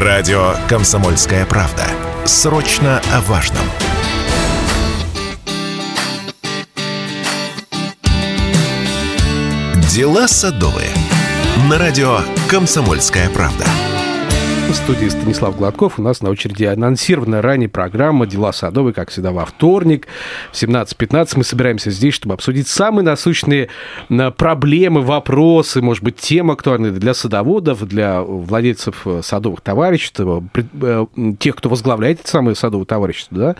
Радио «Комсомольская правда». Срочно о важном. Дела садовые. На радио «Комсомольская правда». В студии Станислав Гладков. У нас на очереди анонсированная ранее программа «Дела садовые», как всегда, во вторник в 17.15. Мы собираемся здесь, чтобы обсудить самые насущные э, проблемы, вопросы, может быть, темы актуальные для садоводов, для владельцев э, садовых товариществ, э, тех, кто возглавляет эти самые садовые товарищества,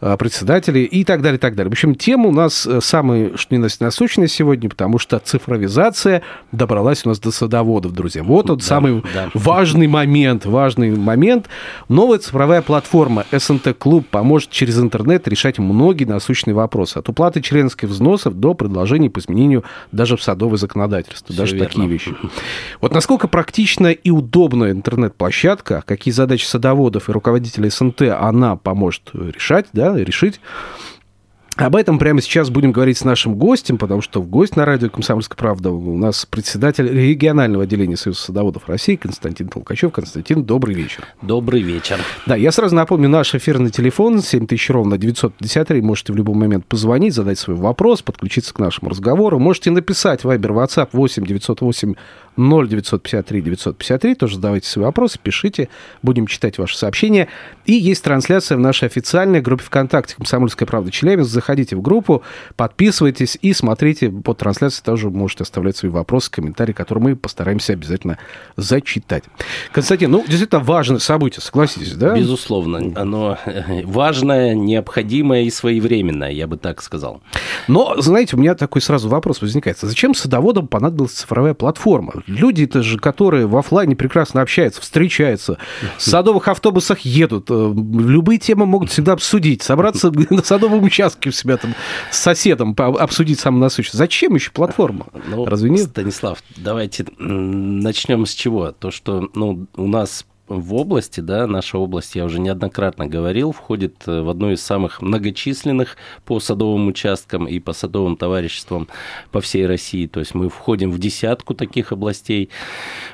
да, председатели и так далее, и так далее. В общем, тема у нас самая, что не насущная сегодня, потому что цифровизация добралась у нас до садоводов, друзья. Вот тот да, самый да. важный момент, важный момент. Новая цифровая платформа СНТ Клуб поможет через интернет решать многие насущные вопросы. От уплаты членских взносов до предложений по изменению даже в садовое законодательство. Все даже верно. такие вещи. Вот насколько практична и удобная интернет-площадка, какие задачи садоводов и руководителей СНТ она поможет решать, да, решить. Об этом прямо сейчас будем говорить с нашим гостем, потому что в гость на радио «Комсомольская правда» у нас председатель регионального отделения Союза садоводов России Константин Толкачев. Константин, добрый вечер. Добрый вечер. Да, я сразу напомню, наш эфирный телефон 7000 ровно 953. Можете в любой момент позвонить, задать свой вопрос, подключиться к нашему разговору. Можете написать в Viber, WhatsApp 8 908 0953 953. Тоже задавайте свои вопросы, пишите, будем читать ваши сообщения. И есть трансляция в нашей официальной группе ВКонтакте «Комсомольская правда Челябинск». Заходите в группу, подписывайтесь и смотрите под трансляцией. Тоже можете оставлять свои вопросы, комментарии, которые мы постараемся обязательно зачитать. Константин, ну, действительно важное событие, согласитесь, да? Безусловно. Оно важное, необходимое и своевременное, я бы так сказал. Но, знаете, у меня такой сразу вопрос возникает. Зачем садоводам понадобилась цифровая платформа? Люди-то же, которые в офлайне прекрасно общаются, встречаются, в садовых автобусах едут, э, любые темы могут всегда обсудить, собраться на садовом участке себя там с соседом, обсудить самое насущное. Зачем еще платформа? Ну, Разве нет? Станислав, давайте начнем с чего? То, что ну, у нас в области, да, наша область, я уже неоднократно говорил, входит э, в одну из самых многочисленных по садовым участкам и по садовым товариществам по всей России. То есть мы входим в десятку таких областей.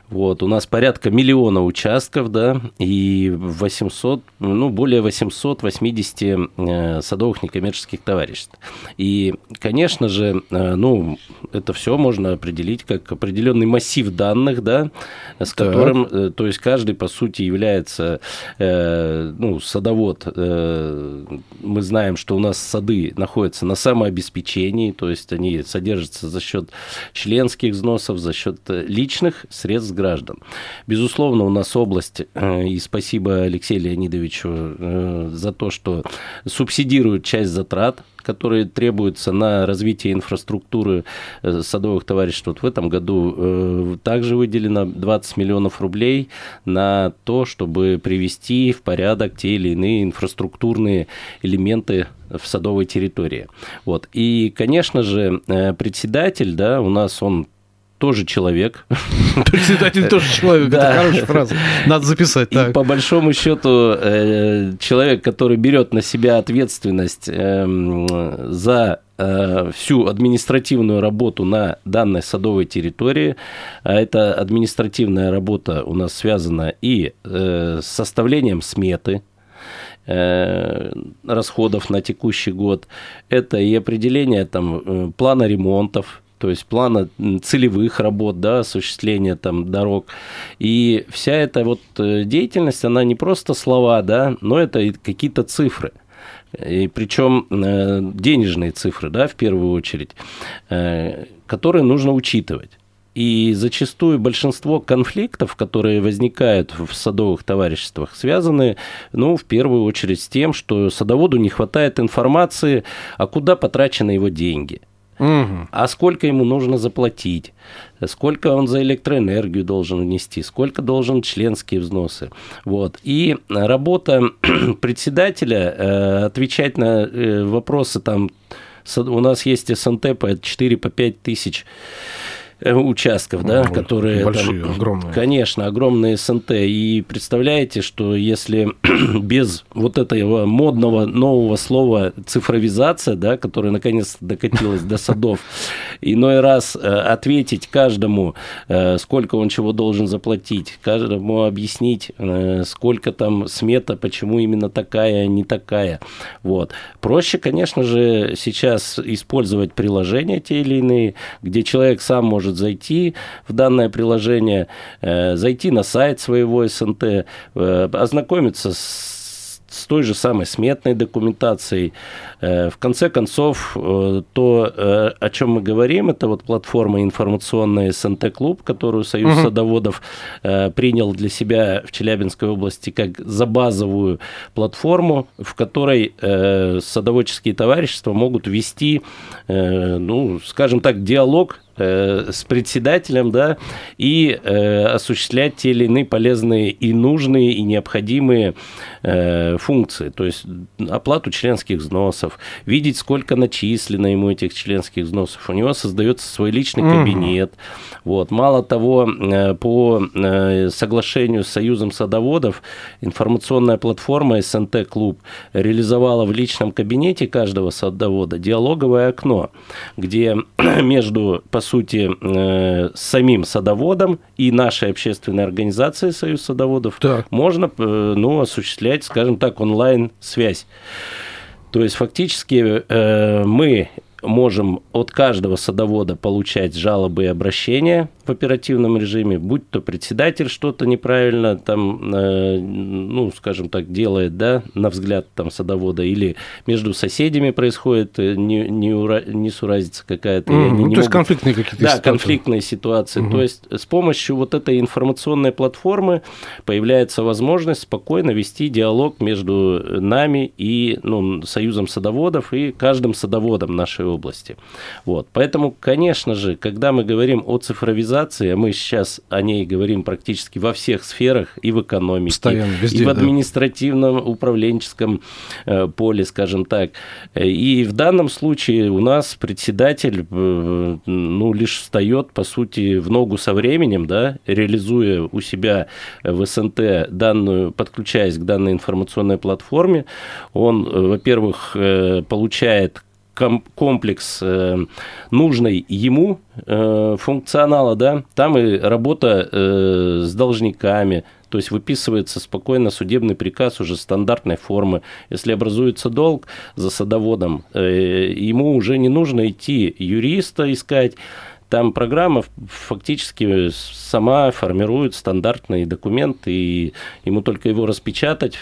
Вот, у нас порядка миллиона участков, да, и 800, ну, более 880 э, садовых некоммерческих товариществ. И, конечно же, э, ну, это все можно определить как определенный массив данных, да, с которым, так. то есть каждый, по сути, сути, является э, ну, садовод. Э, мы знаем, что у нас сады находятся на самообеспечении, то есть они содержатся за счет членских взносов, за счет э, личных средств граждан. Безусловно, у нас область, э, и спасибо Алексею Леонидовичу э, за то, что субсидирует часть затрат которые требуются на развитие инфраструктуры э, садовых товариществ. Вот в этом году э, также выделено 20 миллионов рублей на то, чтобы привести в порядок те или иные инфраструктурные элементы в садовой территории. Вот. И, конечно же, э, председатель, да, у нас он тоже человек. Председатель тоже человек, это хорошая фраза. Надо записать. И по большому счету э, человек, который берет на себя ответственность эм, за э, всю административную работу на данной садовой территории. А эта административная работа у нас связана и э, с составлением сметы, расходов на текущий год. Это и определение там, плана ремонтов, то есть плана целевых работ, да, осуществления там дорог. И вся эта вот э, деятельность, она не просто слова, да, но это какие-то цифры. И причем э, денежные цифры, да, в первую очередь, э, которые нужно учитывать. И зачастую большинство конфликтов, которые возникают в садовых товариществах, связаны, ну, в первую очередь с тем, что садоводу не хватает информации, а куда потрачены его деньги – Угу. А сколько ему нужно заплатить? Сколько он за электроэнергию должен внести? Сколько должен членские взносы? Вот. И работа председателя э, отвечать на э, вопросы там у нас есть СНТ по 4 по 5 тысяч участков, да, Ну, которые... большие, там, огромные. Конечно, огромные СНТ. И представляете, что если без вот этого модного нового слова цифровизация, да, которая наконец докатилась до садов, иной раз э, ответить каждому, э, сколько он чего должен заплатить, каждому объяснить, э, сколько там смета, почему именно такая, а не такая. Вот. Проще, конечно же, сейчас использовать приложения те или иные, где человек сам может зайти в данное приложение, э, зайти на сайт своего СНТ, э, ознакомиться с с той же самой сметной документацией. Э, В конце концов, то, о чем мы говорим, это вот платформа информационная СНТ-клуб, которую Союз Мгм. садоводов принял для себя в Челябинской области как за базовую платформу, в которой садоводческие товарищества могут вести, ну, скажем так, диалог с председателем, да, и э, осуществлять те или иные полезные и нужные, и необходимые э, функции. То есть оплату членских взносов, видеть, сколько начислено ему этих членских взносов. У него создается свой личный кабинет. Вот. Мало того, э, по э, соглашению с Союзом садоводов информационная платформа СНТ-клуб реализовала в личном кабинете каждого садовода диалоговое окно, где между, по сути, э, самим садоводом и нашей общественной организацией Союз садоводов Так. можно э, ну, осуществлять, скажем так, онлайн-связь. То есть фактически э, мы можем от каждого садовода получать жалобы и обращения в оперативном режиме, будь то председатель что-то неправильно там, э, ну, скажем так, делает, да, на взгляд там садовода, или между соседями происходит э, не, не ура- несуразица какая-то. они Ну, то есть могут- конфликтные какие-то да, ситуации. конфликтные ситуации. Мгм. То есть с помощью вот этой информационной платформы появляется возможность спокойно вести диалог между нами и ну, Союзом садоводов и каждым садоводом нашей области. Вот. Поэтому, конечно же, когда мы говорим о цифровизации, а мы сейчас о ней говорим практически во всех сферах, и в экономике, Постоянно, везде, и в да. административном, управленческом э, поле, скажем так. И в данном случае у нас председатель э, ну, лишь встает, по сути, в ногу со временем, да, реализуя у себя в СНТ данную, подключаясь к данной информационной платформе, он, э, во-первых, получает комплекс э, нужной ему э, функционала, да, там и работа э, с должниками, то есть выписывается спокойно судебный приказ уже стандартной формы. Если образуется долг за садоводом, ему уже не нужно идти юриста искать, там программа фактически сама формирует стандартный документ, и ему только его распечатать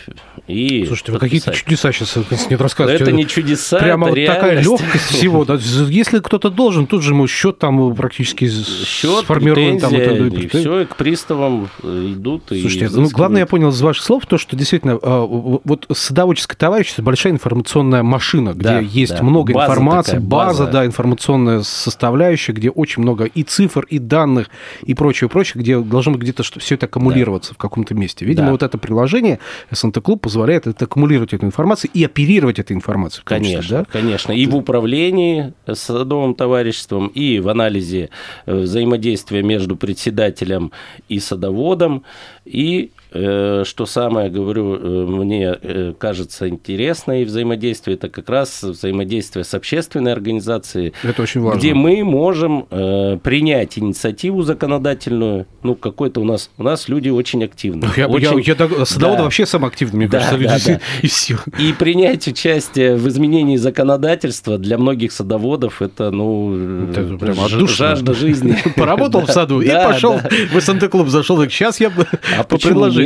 и Слушайте, вы какие-то чудеса сейчас, Но рассказываете. это не чудеса, Прямо это вот такая легкость всего. да. Если кто-то должен, тут же ему счет там практически Счет, сформируем. Там, вот это, и все, и к приставам идут. и Слушайте, ну, взыскивают. главное, я понял из ваших слов, то, что действительно а, вот садоводческое товарищество – большая информационная машина, где Да, есть да. много База информации, такая, база, база. да, информационная составляющая, где очень много и цифр, и данных, и прочее, прочее, где должно где-то все это аккумулироваться в каком-то месте. Видимо, Да. вот это приложение СНТ Клуб позволяет это аккумулировать эту информацию и оперировать этой информацией. том числе, Конечно, да? конечно. И в управлении садовым товариществом, и в анализе э, взаимодействия между председателем и садоводом, и что самое, говорю, э, мне э, кажется интересно и взаимодействие, это как раз взаимодействие с общественной организацией, Это очень важно. где мы можем э, принять инициативу законодательную. Ну, какой-то у нас, у нас люди очень активны. Я, я, очень- я, так- садоводы Да. вообще самые активные, мне Да, кажется, да, люди, да. и все. И принять участие в изменении законодательства для многих садоводов это, ну, Это прям жажда жизни. Поработал в саду и пошел в СНТ-клуб, зашел, так сейчас я бы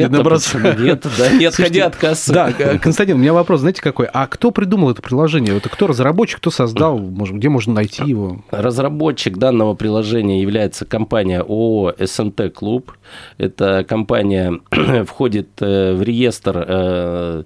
Почему предложению нет? Да, не отходя от кассы. Да, Константин, у меня вопрос, знаете, какой? А кто придумал это приложение? Это кто разработчик, кто создал? Может, где можно найти его? Разработчик данного приложения является компания ООО СНТ Клуб. Эта компания входит э, в реестр э,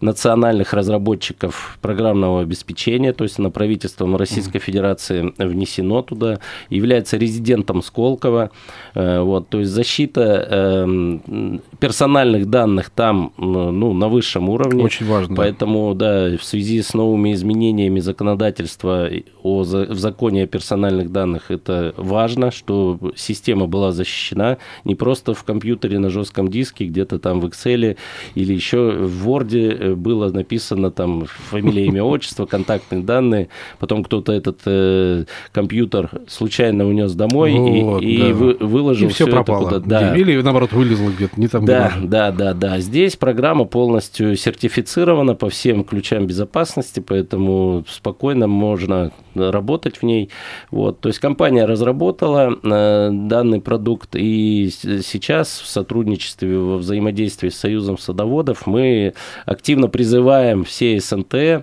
национальных разработчиков программного обеспечения, то есть на правительством Российской Федерации внесено туда, является резидентом Сколково. Э, Вот, то есть защита э, персональных данных там ну, на высшем уровне. Очень важно. Поэтому, да, в связи с новыми изменениями законодательства о, в законе о персональных данных это важно, что система была защищена не просто в компьютере на жестком диске, где-то там в Excel или еще в Word э, было написано там фамилия, имя, отчество, контактные данные, потом кто-то этот э, компьютер случайно унес домой вот, и, да. и вы, выложил и все, все пропало. это куда Да. Или наоборот вылезло где-то, не там. Да, да, да, да. Здесь программа полностью сертифицирована по всем ключам безопасности, поэтому спокойно можно работать в ней. Вот. То есть компания разработала э, данный продукт, и сейчас в сотрудничестве, во взаимодействии с Союзом садоводов мы активно призываем все СНТ э,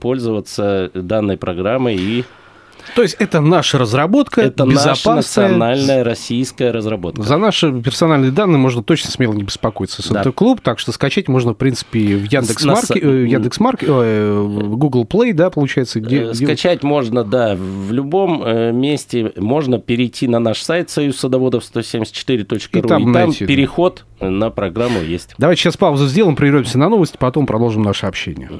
пользоваться данной программой и то есть это наша разработка, это безопасная. наша национальная российская разработка. За наши персональные данные можно точно смело не беспокоиться. СНТ да. клуб, так что скачать можно, в принципе, в Яндекс.Марке, э, Яндекс.Марке, э, Google Play, да, получается, где... Скачать где... можно, да, в любом месте. Можно перейти на наш сайт союз садоводов 174.ру, и там, и там переход на программу есть. Давайте сейчас паузу сделаем, прервемся на новости, потом продолжим наше общение.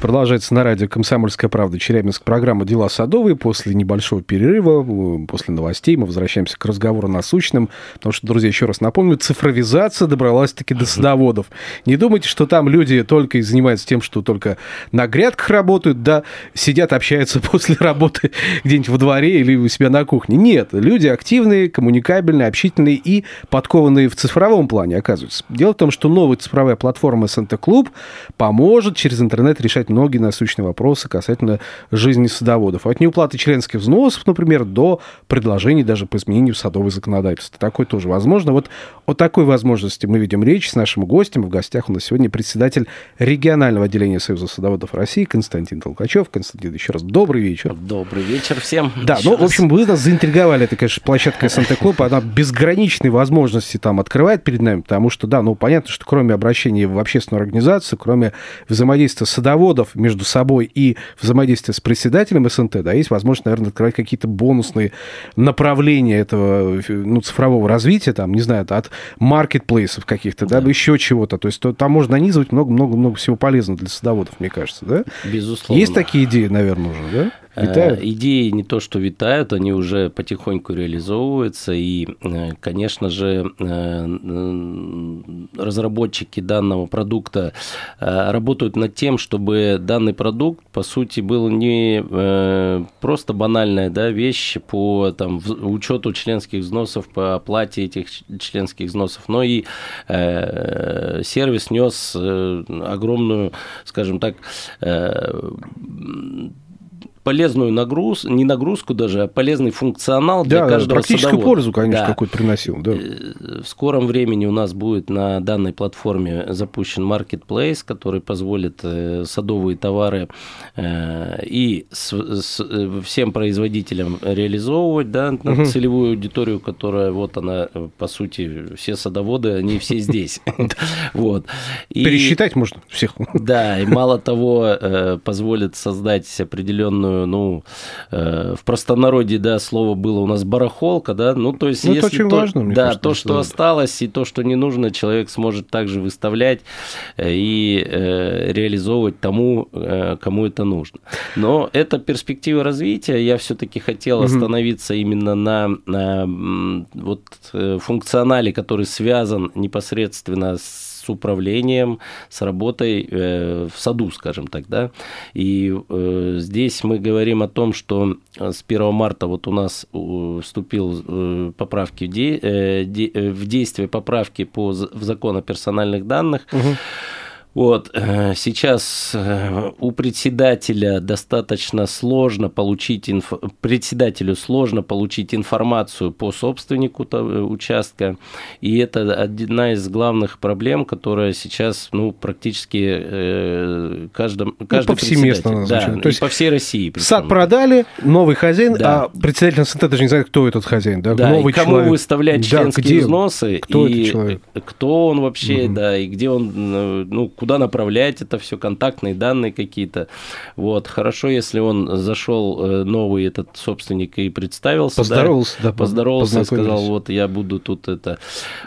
Продолжается на радио «Комсомольская правда» Челябинск программа «Дела садовые». После небольшого перерыва, после новостей мы возвращаемся к разговору насущным. Потому что, друзья, еще раз напомню, цифровизация добралась-таки до садоводов. Не думайте, что там люди только и занимаются тем, что только на грядках работают, да, сидят, общаются после работы где-нибудь во дворе или у себя на кухне. Нет, люди активные, коммуникабельные, общительные и подкованные в цифровом плане, оказывается. Дело в том, что новая цифровая платформа СНТ Клуб поможет через интернет решать многие насущные вопросы касательно жизни садоводов. От неуплаты членских взносов, например, до предложений даже по изменению садового законодательства. Такое тоже возможно. Вот о такой возможности мы видим речь с нашим гостем. В гостях у нас сегодня председатель регионального отделения Союза садоводов России Константин Толкачев. Константин, еще раз добрый вечер. Добрый вечер всем. Да, еще ну, раз. в общем, вы нас заинтриговали. Это, конечно, площадка Санта-Клуб. Она безграничные возможности там открывает перед нами, потому что, да, ну, понятно, что кроме обращения в общественную организацию, кроме взаимодействия садоводов, партнеров между собой и взаимодействие с председателем СНТ, да, есть возможность, наверное, открывать какие-то бонусные направления этого ну, цифрового развития, там, не знаю, от маркетплейсов каких-то, да, да еще чего-то. То есть то, там можно нанизывать много-много-много всего полезного для садоводов, мне кажется, да? Безусловно. Есть такие идеи, наверное, уже, да? Витают? Э, идеи не то, что витают, они уже потихоньку реализовываются. И, э, конечно же, э, разработчики данного продукта работают над тем, чтобы данный продукт, по сути, был не просто банальная да, вещь по там, учету членских взносов, по оплате этих членских взносов, но и сервис нес огромную, скажем так, полезную нагрузку, не нагрузку даже, а полезный функционал для да, каждого практическую садовода. пользу, конечно, да. какую-то приносил. Да. Э, в скором времени у нас будет на данной платформе запущен marketplace, который позволит э, садовые товары э, и всем производителям реализовывать да, на угу. целевую аудиторию, которая вот она, по сути, все садоводы, они все здесь. Вот. Пересчитать можно всех. Да, и мало того, позволит создать определенную ну, э, в простонародье, да, слово было у нас барахолка, да, ну, то есть, ну, если это очень то, важно, мне да, кажется, то, что да. осталось, и то, что не нужно, человек сможет также выставлять э, и э, реализовывать тому, э, кому это нужно. Но это перспектива развития, я все-таки хотел угу. остановиться именно на, на вот э, функционале, который связан непосредственно с с управлением, с работой э, в саду, скажем так, да. И э, здесь мы говорим о том, что с 1 марта вот у нас вступил э, поправки э, э, в действие поправки по в закон о персональных данных. Угу вот, э, сейчас э, у председателя достаточно сложно получить, инф... председателю сложно получить информацию по собственнику э, участка, и это одна из главных проблем, которая сейчас, ну, практически каждом, ну, каждый ну, повсеместно, да, То есть по всей России. Сад продали, новый хозяин, да. а председатель СНТ даже не знает, кто этот хозяин, да, да новый и кому человек. выставлять членские да, где, взносы, кто и этот человек? кто он вообще, угу. да, и где он, ну, куда направлять это все, контактные данные какие-то. Вот. Хорошо, если он зашел э, новый этот собственник и представился. Поздоровался, да, да поздоровался и сказал, вот я буду тут это,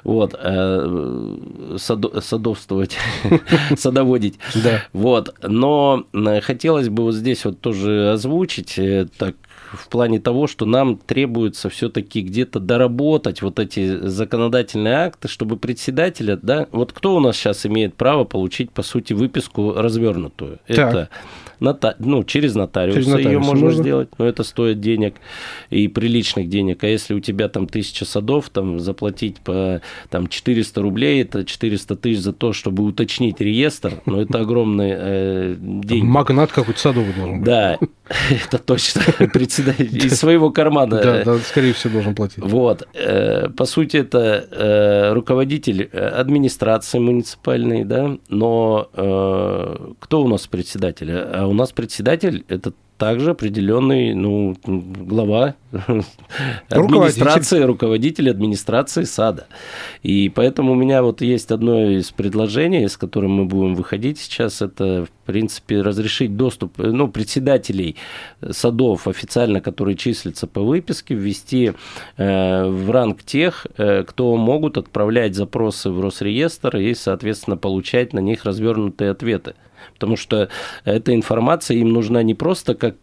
вот, э, садо, садовствовать, садоводить. Да. Вот. Но хотелось бы вот здесь вот тоже озвучить, так в плане того, что нам требуется все-таки где-то доработать вот эти законодательные акты, чтобы председателя, да, вот кто у нас сейчас имеет право получить, по сути, выписку развернутую? Так. Это нота... ну, через нотариуса, через нотариуса ее можно, можно сделать, но это стоит денег и приличных денег. А если у тебя там тысяча садов, там заплатить по там, 400 рублей, это 400 тысяч за то, чтобы уточнить реестр, но это огромные э, деньги. Магнат какой-то садовый должен быть. Да, это точно. Председатель из своего кармана. Да, да, скорее всего, должен платить. Вот. Э, по сути, это э, руководитель администрации муниципальной, да, но э, кто у нас председатель? А у нас председатель – это также определенный ну, глава администрации, руководитель. администрации сада. И поэтому у меня вот есть одно из предложений, с которым мы будем выходить сейчас, это, в принципе, разрешить доступ ну, председателей садов официально, которые числятся по выписке, ввести э, в ранг тех, э, кто могут отправлять запросы в Росреестр и, соответственно, получать на них развернутые ответы потому что эта информация им нужна не просто как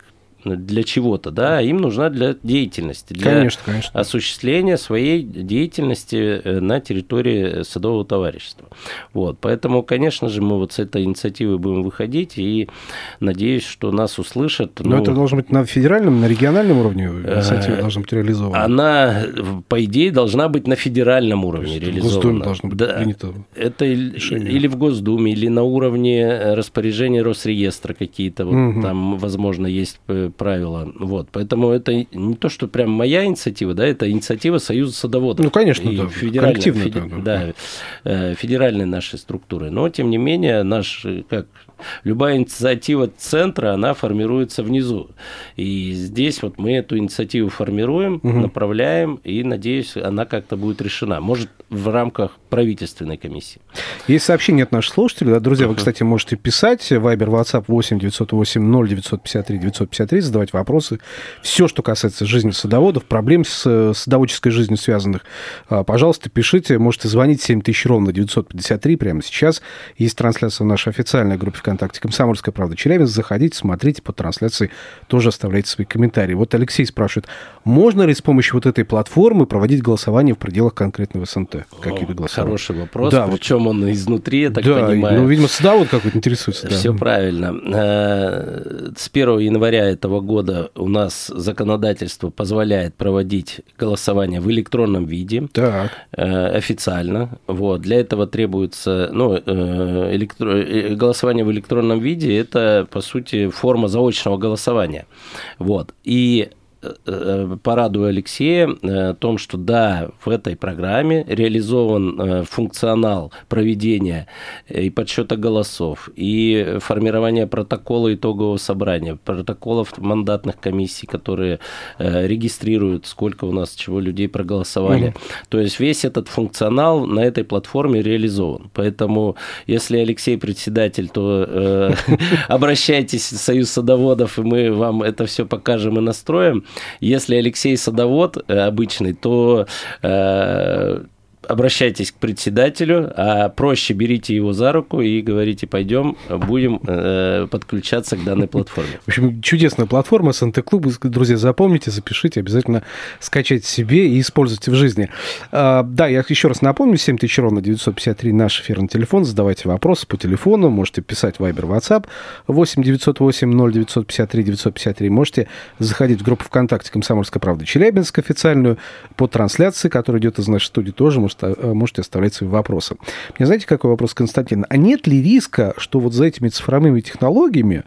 для чего-то, да, им нужна для деятельности, для конечно, конечно. осуществления своей деятельности э, на территории садового товарищества. Вот, поэтому, конечно же, мы вот с этой инициативой будем выходить и надеюсь, что нас услышат. Но ну, это должно быть на федеральном, на региональном уровне инициатива должна быть реализована. Она, по идее, должна быть на федеральном уровне реализована. В Госдуме должно быть да, принято Это решение. или в Госдуме, или на уровне распоряжения Росреестра какие-то, вот угу. там, возможно, есть э, правила. Вот. Поэтому это не то, что прям моя инициатива, да, это инициатива Союза садоводов. Ну, конечно, и да, федеральная, феди, да, да, э, федеральной нашей структуры. Но, тем не менее, наш, как любая инициатива центра, она формируется внизу. И здесь вот мы эту инициативу формируем, угу. направляем, и, надеюсь, она как-то будет решена. Может, в рамках правительственной комиссии. Есть сообщение от наших слушателей. Да, друзья, uh-huh. вы, кстати, можете писать. Вайбер, WhatsApp 8 908 0 953 953, задавать вопросы. Все, что касается жизни садоводов, проблем с садоводческой жизнью связанных, а, пожалуйста, пишите. Можете звонить 7000 ровно 953 прямо сейчас. Есть трансляция в нашей официальной группе ВКонтакте «Комсомольская правда Челябинск». Заходите, смотрите по трансляции, тоже оставляйте свои комментарии. Вот Алексей спрашивает, можно ли с помощью вот этой платформы проводить голосование в пределах конкретного СНТ? Как виды голосования? Хороший вопрос. Да, Причем вот... он изнутри, я так да, понимаю. Ну, видимо, садовод какой-то интересуется. Все да. правильно. Э, с 1 января этого года у нас законодательство позволяет проводить голосование в электронном виде. Так. Э, официально. Вот. Для этого требуется ну, э, электро... голосование в электронном виде это, по сути, форма заочного голосования. Вот. И порадую Алексея э, о том, что да, в этой программе реализован э, функционал проведения и подсчета голосов, и формирования протокола итогового собрания, протоколов мандатных комиссий, которые регистрируют, сколько у нас чего людей проголосовали. Угу. То есть весь этот функционал на этой платформе реализован. Поэтому, если Алексей председатель, то обращайтесь в Союз садоводов, и мы вам это все покажем и настроим. Если Алексей садовод э, обычный, то э, обращайтесь к председателю, а проще берите его за руку и говорите, пойдем, будем э, подключаться к данной платформе. В общем, чудесная платформа СНТ-клуб. Друзья, запомните, запишите, обязательно скачайте себе и используйте в жизни. А, да, я еще раз напомню, 7000 ровно 953 наш эфирный телефон. Задавайте вопросы по телефону, можете писать Viber, WhatsApp 8 908 0 953 953. Можете заходить в группу ВКонтакте «Комсомольская правда» Челябинск официальную по трансляции, которая идет из нашей студии, тоже можете можете оставлять свои вопросы. Мне знаете, какой вопрос, Константин? А нет ли риска, что вот за этими цифровыми технологиями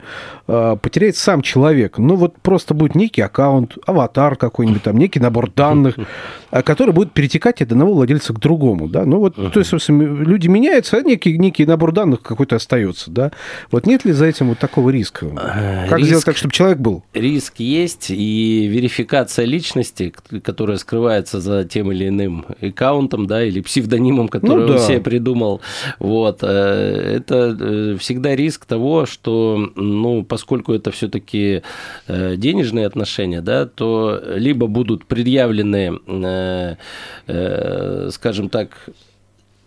э, потеряет сам человек? Ну, вот просто будет некий аккаунт, аватар какой-нибудь, там, некий набор данных, э, который будет перетекать от одного владельца к другому, да? Ну, вот, то есть, собственно, люди меняются, а некий, некий набор данных какой-то остается, да? Вот нет ли за этим вот такого риска? Как риск, сделать так, чтобы человек был? Риск есть, и верификация личности, которая скрывается за тем или иным аккаунтом, да, да, или псевдонимом, который ну, он себе придумал. Вот. Это всегда риск того, что, ну, поскольку это все-таки денежные отношения, да, то либо будут предъявлены, скажем так,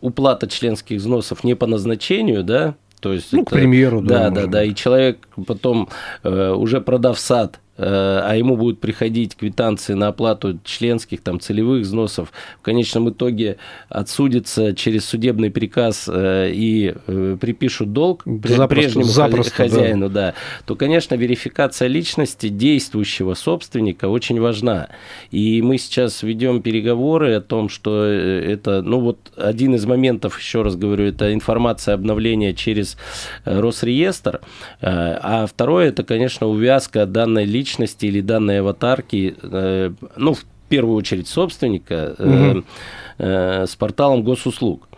уплата членских взносов не по назначению, да, то есть ну, это, к примеру, да. Да, да, да. И человек потом, э, уже продав сад, Э, а ему будут приходить квитанции на оплату членских, там, целевых взносов, в конечном итоге отсудится через судебный приказ э, и э, припишут долг запросто, прежнему запросто, хозяину, да. да, то, конечно, верификация личности действующего собственника очень важна. И мы сейчас ведем переговоры о том, что это, ну вот один из моментов, еще раз говорю, это информация обновления через Росреестр, а второе, это, конечно, увязка данной личности личности или данной аватарки, э, ну, в первую очередь собственника, угу. с порталом госуслуг.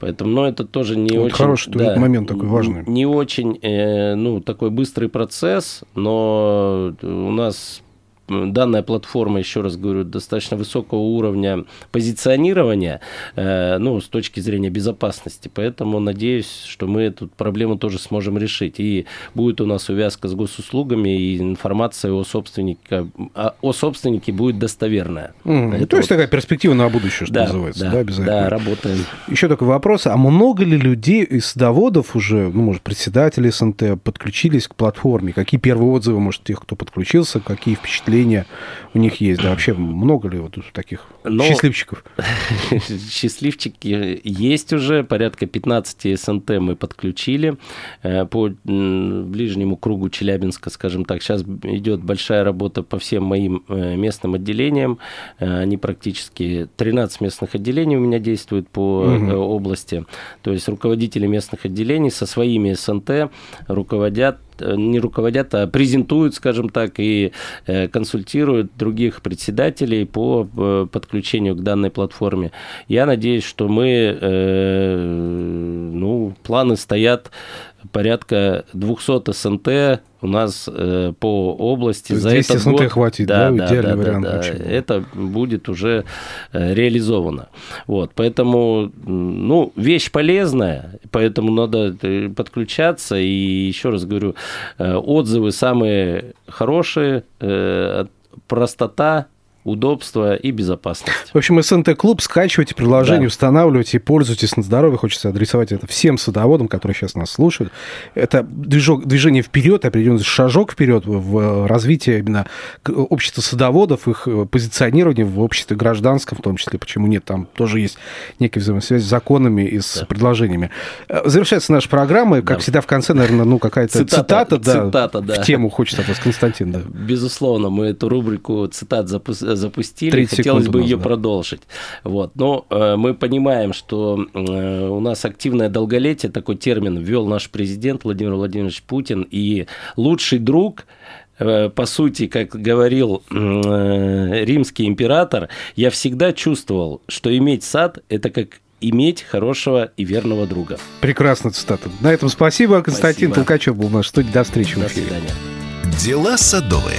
Поэтому, ну, это тоже не вот очень... Хороший да, момент такой важный. Не очень, ну, такой быстрый процесс, но у нас данная платформа, еще раз говорю, достаточно высокого уровня позиционирования, э, ну, с точки зрения безопасности. Поэтому надеюсь, что мы эту проблему тоже сможем решить. И будет у нас увязка с госуслугами, и информация о собственнике, о собственнике будет достоверная. Mm, Это то есть такая перспектива на будущее, что да, называется, да, да, обязательно. Да, работаем. Еще такой вопрос. А много ли людей из садоводов уже, ну, может, председатели СНТ подключились к платформе? Какие первые отзывы, может, тех, кто подключился, какие впечатления? Впечатления у них есть? Да, вообще много ли вот таких Но... счастливчиков? Счастливчики есть уже, порядка 15 СНТ мы подключили э, по ближнему кругу Челябинска, скажем так. Сейчас идет большая работа по всем моим э, местным отделениям. Э, они практически 13 местных отделений у меня действуют по угу. области. То есть руководители местных отделений со своими СНТ руководят не руководят, а презентуют, скажем так, и э, консультируют других председателей по э, подключению к данной платформе. Я надеюсь, что мы, ну, планы стоят порядка 200 СНТ у нас э, по области. За этот СНТ год, хватит, да, да идеальный да, вариант. Да, да, это будет уже э, реализовано. Вот, поэтому, ну, вещь полезная, поэтому надо э, подключаться. И еще раз говорю, э, отзывы самые хорошие, э, простота, удобство и безопасность. В общем, СНТ-клуб, скачивайте приложение, да. устанавливайте и пользуйтесь на здоровье. Хочется адресовать это всем садоводам, которые сейчас нас слушают. Это движок, движение вперед, определенный шажок вперед в развитии именно общества садоводов, их позиционирование в обществе гражданском, в том числе, почему нет, там тоже есть некая взаимосвязь с законами и с да. предложениями. Э, завершается наша программа, как да. всегда в конце, наверное, ну какая-то цитата, цитата, да, цитата, да. в тему хочется от вас, Константин. Да. Безусловно, мы эту рубрику цитат запустили запустили, хотелось бы ее да. продолжить. Вот. Но э, мы понимаем, что э, у нас активное долголетие, такой термин ввел наш президент Владимир Владимирович Путин, и лучший друг э, по сути, как говорил э, римский император, я всегда чувствовал, что иметь сад – это как иметь хорошего и верного друга. Прекрасная цитата. На этом спасибо. Константин спасибо. Толкачев был в нашей студии. До встречи До в эфире. Дела садовые.